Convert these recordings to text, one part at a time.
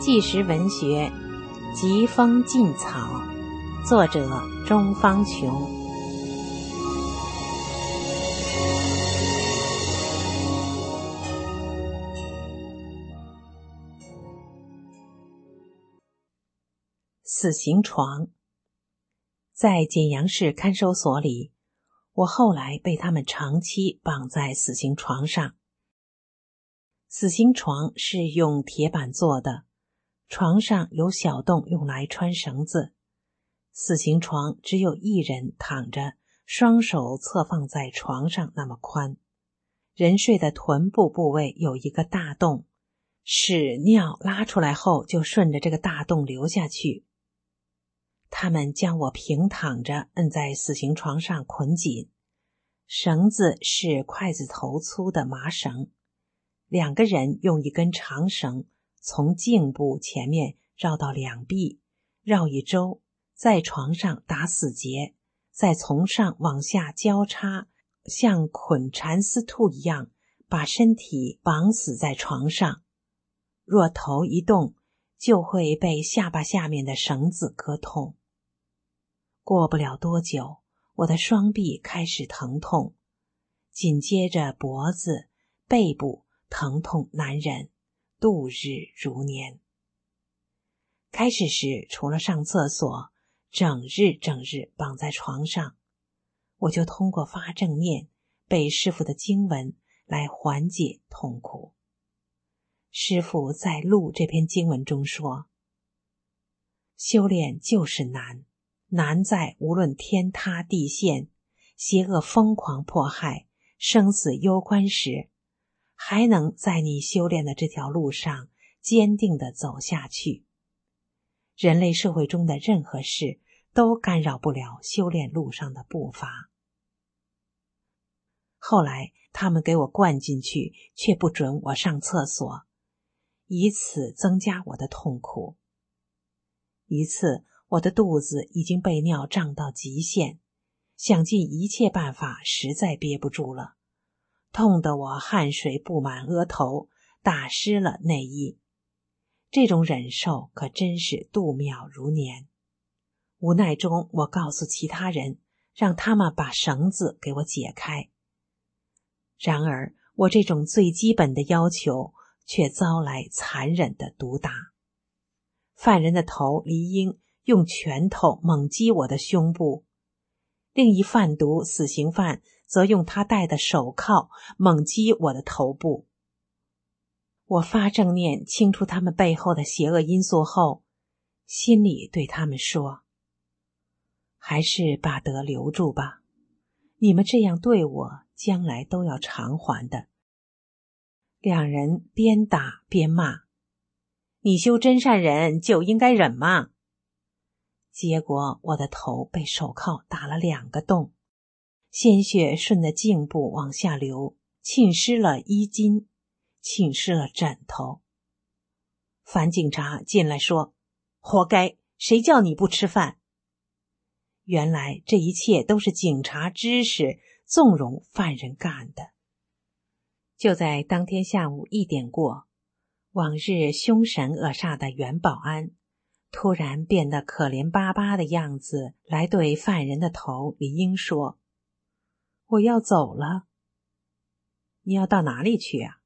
纪实文学《疾风劲草》，作者钟方琼。死刑床，在简阳市看守所里，我后来被他们长期绑在死刑床上。死刑床是用铁板做的。床上有小洞，用来穿绳子。死刑床只有一人躺着，双手侧放在床上，那么宽。人睡的臀部部位有一个大洞，屎尿拉出来后就顺着这个大洞流下去。他们将我平躺着摁在死刑床上，捆紧，绳子是筷子头粗的麻绳，两个人用一根长绳。从颈部前面绕到两臂，绕一周，在床上打死结，再从上往下交叉，像捆蚕丝兔一样，把身体绑死在床上。若头一动，就会被下巴下面的绳子割痛。过不了多久，我的双臂开始疼痛，紧接着脖子、背部疼痛难忍。度日如年。开始时，除了上厕所，整日整日绑在床上，我就通过发正念、背师傅的经文来缓解痛苦。师傅在录这篇经文中说：“修炼就是难，难在无论天塌地陷、邪恶疯狂迫害、生死攸关时。”还能在你修炼的这条路上坚定的走下去。人类社会中的任何事都干扰不了修炼路上的步伐。后来他们给我灌进去，却不准我上厕所，以此增加我的痛苦。一次，我的肚子已经被尿胀到极限，想尽一切办法，实在憋不住了。痛得我汗水布满额头，打湿了内衣。这种忍受可真是度秒如年。无奈中，我告诉其他人，让他们把绳子给我解开。然而，我这种最基本的要求却遭来残忍的毒打。犯人的头离英用拳头猛击我的胸部，另一贩毒死刑犯。则用他戴的手铐猛击我的头部。我发正念，清除他们背后的邪恶因素后，心里对他们说：“还是把德留住吧，你们这样对我，将来都要偿还的。”两人边打边骂：“你修真善人就应该忍嘛！”结果我的头被手铐打了两个洞。鲜血顺着颈部往下流，浸湿了衣襟，浸湿了枕头。樊警察进来说：“活该，谁叫你不吃饭？”原来这一切都是警察知识纵容犯人干的。就在当天下午一点过，往日凶神恶煞的袁保安突然变得可怜巴巴的样子，来对犯人的头李英说。我要走了。你要到哪里去啊？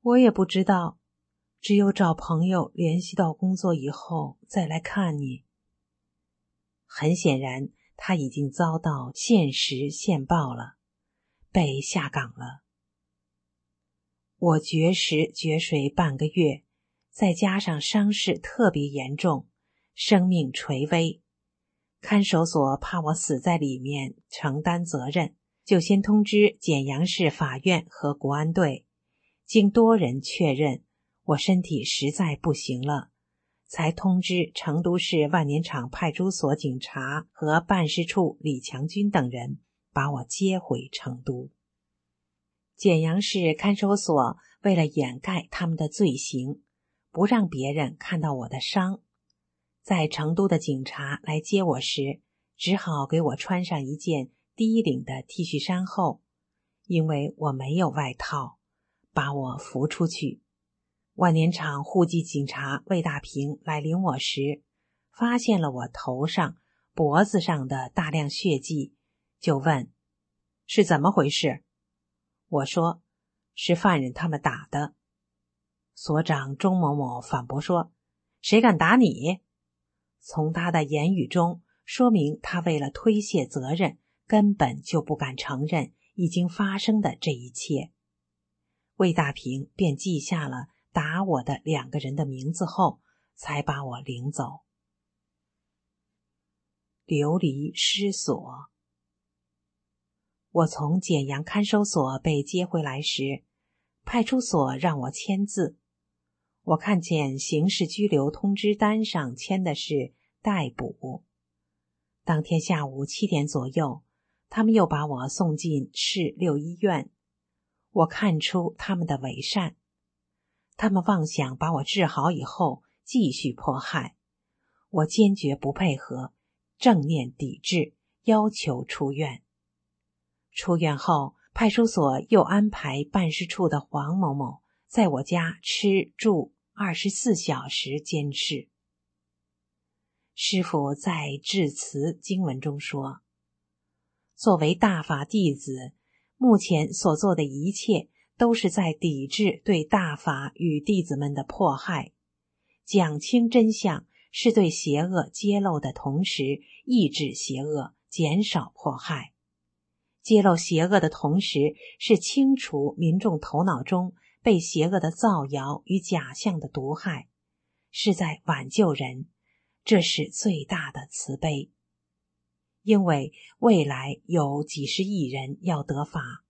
我也不知道，只有找朋友联系到工作以后再来看你。很显然，他已经遭到现实现报了，被下岗了。我绝食绝水半个月，再加上伤势特别严重，生命垂危。看守所怕我死在里面承担责任，就先通知简阳市法院和国安队。经多人确认，我身体实在不行了，才通知成都市万年场派出所警察和办事处李强军等人把我接回成都。简阳市看守所为了掩盖他们的罪行，不让别人看到我的伤。在成都的警察来接我时，只好给我穿上一件低领的 T 恤衫后，因为我没有外套，把我扶出去。万年场户籍警察魏大平来领我时，发现了我头上、脖子上的大量血迹，就问：“是怎么回事？”我说：“是犯人他们打的。”所长钟某某反驳说：“谁敢打你？”从他的言语中说明，他为了推卸责任，根本就不敢承认已经发生的这一切。魏大平便记下了。打我的两个人的名字后，才把我领走。流离失所。我从简阳看守所被接回来时，派出所让我签字。我看见刑事拘留通知单上签的是逮捕。当天下午七点左右，他们又把我送进市六医院。我看出他们的伪善。他们妄想把我治好以后继续迫害，我坚决不配合，正面抵制，要求出院。出院后，派出所又安排办事处的黄某某在我家吃住二十四小时监视。师傅在致辞经文中说：“作为大法弟子，目前所做的一切。”都是在抵制对大法与弟子们的迫害，讲清真相是对邪恶揭露的同时，抑制邪恶，减少迫害；揭露邪恶的同时，是清除民众头脑中被邪恶的造谣与假象的毒害，是在挽救人。这是最大的慈悲，因为未来有几十亿人要得法。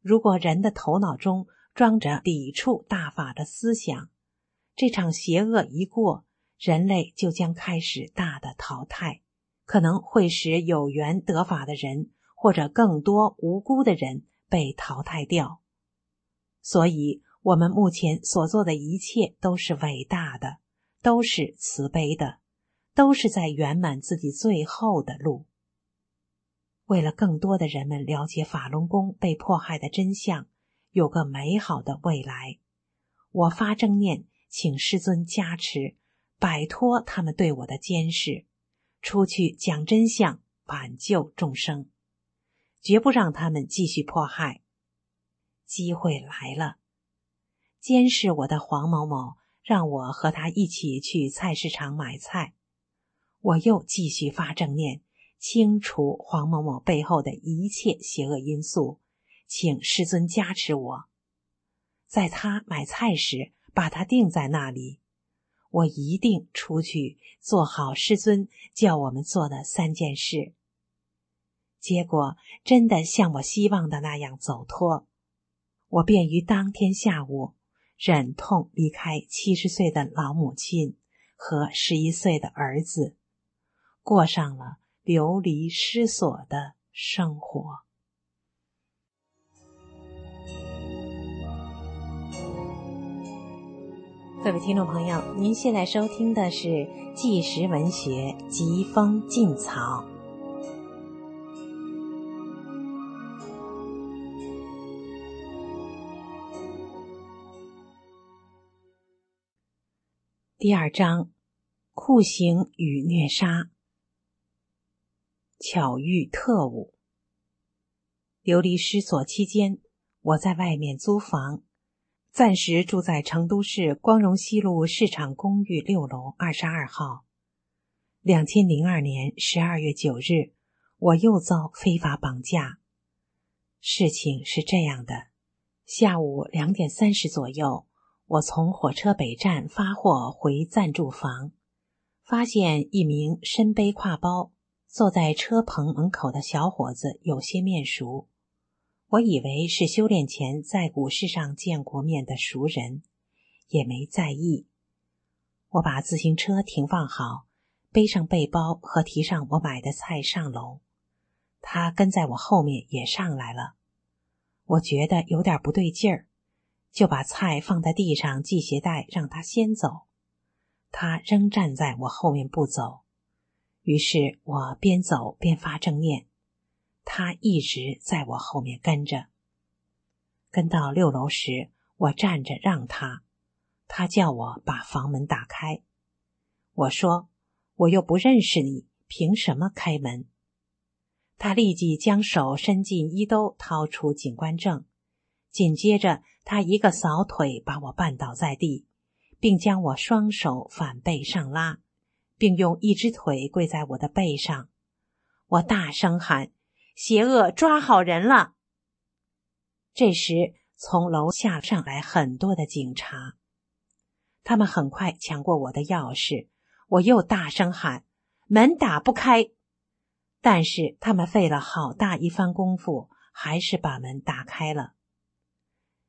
如果人的头脑中装着抵触大法的思想，这场邪恶一过，人类就将开始大的淘汰，可能会使有缘得法的人或者更多无辜的人被淘汰掉。所以，我们目前所做的一切都是伟大的，都是慈悲的，都是在圆满自己最后的路。为了更多的人们了解法轮功被迫害的真相，有个美好的未来，我发正念，请师尊加持，摆脱他们对我的监视，出去讲真相，挽救众生，绝不让他们继续迫害。机会来了，监视我的黄某某让我和他一起去菜市场买菜，我又继续发正念。清除黄某某背后的一切邪恶因素，请师尊加持我，在他买菜时把他定在那里，我一定出去做好师尊叫我们做的三件事。结果真的像我希望的那样走脱，我便于当天下午忍痛离开七十岁的老母亲和十一岁的儿子，过上了。流离失所的生活。各位听众朋友，您现在收听的是《纪实文学疾风劲草》第二章：酷刑与虐杀。巧遇特务。流离失所期间，我在外面租房，暂时住在成都市光荣西路市场公寓六楼二十二号。两千零二年十二月九日，我又遭非法绑架。事情是这样的：下午两点三十左右，我从火车北站发货回暂住房，发现一名身背挎包。坐在车棚门口的小伙子有些面熟，我以为是修炼前在股市上见过面的熟人，也没在意。我把自行车停放好，背上背包和提上我买的菜上楼。他跟在我后面也上来了。我觉得有点不对劲儿，就把菜放在地上系鞋带，让他先走。他仍站在我后面不走。于是我边走边发正念，他一直在我后面跟着。跟到六楼时，我站着让他，他叫我把房门打开。我说：“我又不认识你，凭什么开门？”他立即将手伸进衣兜，掏出警官证。紧接着，他一个扫腿把我绊倒在地，并将我双手反背上拉，并用一只腿跪在我的背上。我大声喊：“邪恶抓好人了！”这时，从楼下上来很多的警察，他们很快抢过我的钥匙。我又大声喊：“门打不开！”但是他们费了好大一番功夫，还是把门打开了。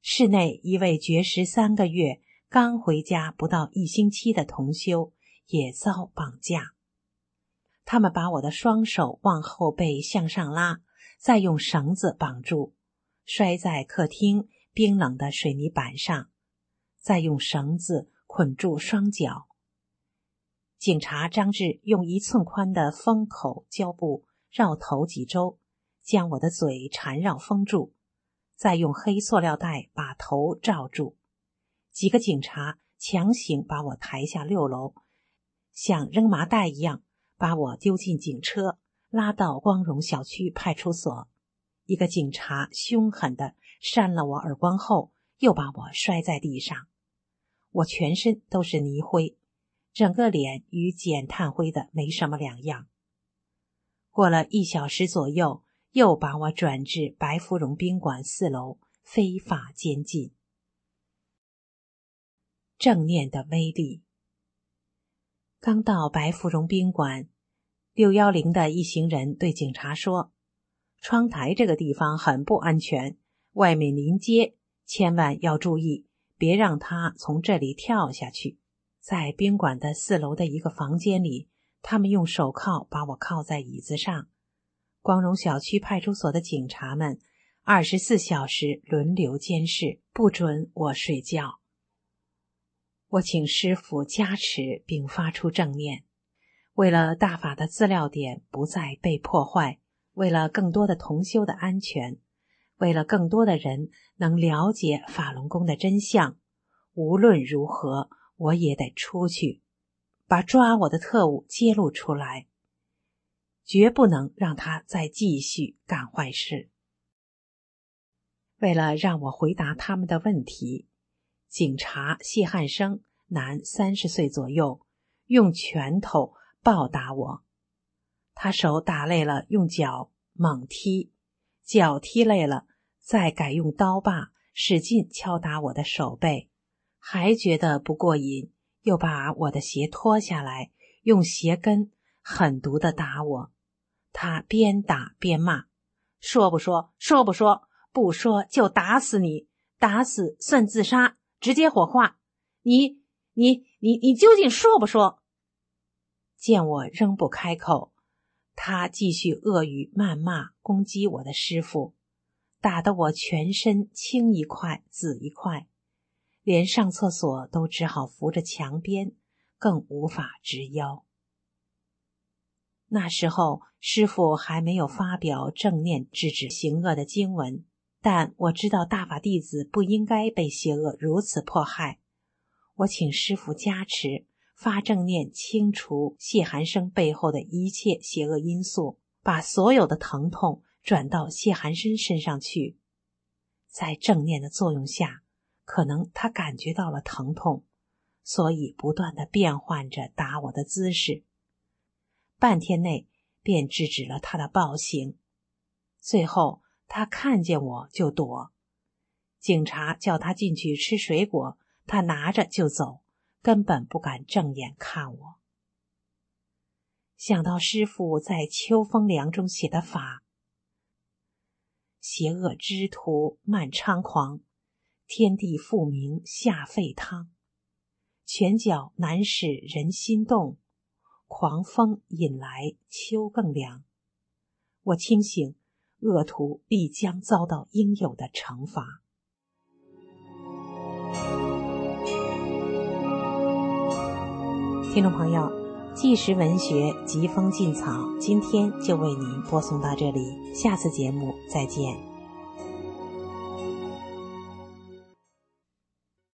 室内一位绝食三个月、刚回家不到一星期的同修也遭绑架。他们把我的双手往后背向上拉，再用绳子绑住，摔在客厅冰冷的水泥板上，再用绳子捆住双脚。警察张志用一寸宽的封口胶布绕头几周，将我的嘴缠绕封住。再用黑塑料袋把头罩住，几个警察强行把我抬下六楼，像扔麻袋一样把我丢进警车，拉到光荣小区派出所。一个警察凶狠地扇了我耳光后，又把我摔在地上。我全身都是泥灰，整个脸与捡炭灰的没什么两样。过了一小时左右。又把我转至白芙蓉宾馆四楼非法监禁。正念的威力。刚到白芙蓉宾馆，六幺零的一行人对警察说：“窗台这个地方很不安全，外面临街，千万要注意，别让他从这里跳下去。”在宾馆的四楼的一个房间里，他们用手铐把我铐在椅子上。光荣小区派出所的警察们二十四小时轮流监视，不准我睡觉。我请师傅加持，并发出正念。为了大法的资料点不再被破坏，为了更多的同修的安全，为了更多的人能了解法轮功的真相，无论如何，我也得出去，把抓我的特务揭露出来。绝不能让他再继续干坏事。为了让我回答他们的问题，警察谢汉生，男，三十岁左右，用拳头暴打我。他手打累了，用脚猛踢；脚踢累了，再改用刀把使劲敲打我的手背。还觉得不过瘾，又把我的鞋脱下来，用鞋跟狠毒的打我。他边打边骂：“说不说？说不说？不说就打死你！打死算自杀，直接火化！你、你、你、你究竟说不说？”见我仍不开口，他继续恶语谩骂，攻击我的师傅，打得我全身青一块紫一块，连上厕所都只好扶着墙边，更无法直腰。那时候，师傅还没有发表正念制止行恶的经文，但我知道大法弟子不应该被邪恶如此迫害。我请师傅加持，发正念清除谢寒生背后的一切邪恶因素，把所有的疼痛转到谢寒生身上去。在正念的作用下，可能他感觉到了疼痛，所以不断的变换着打我的姿势。半天内便制止了他的暴行，最后他看见我就躲，警察叫他进去吃水果，他拿着就走，根本不敢正眼看我。想到师傅在《秋风凉》中写的法：“邪恶之徒漫猖狂，天地复明下沸汤，拳脚难使人心动。”狂风引来秋更凉，我清醒，恶徒必将遭到应有的惩罚。听众朋友，纪实文学疾风劲草，今天就为您播送到这里，下次节目再见。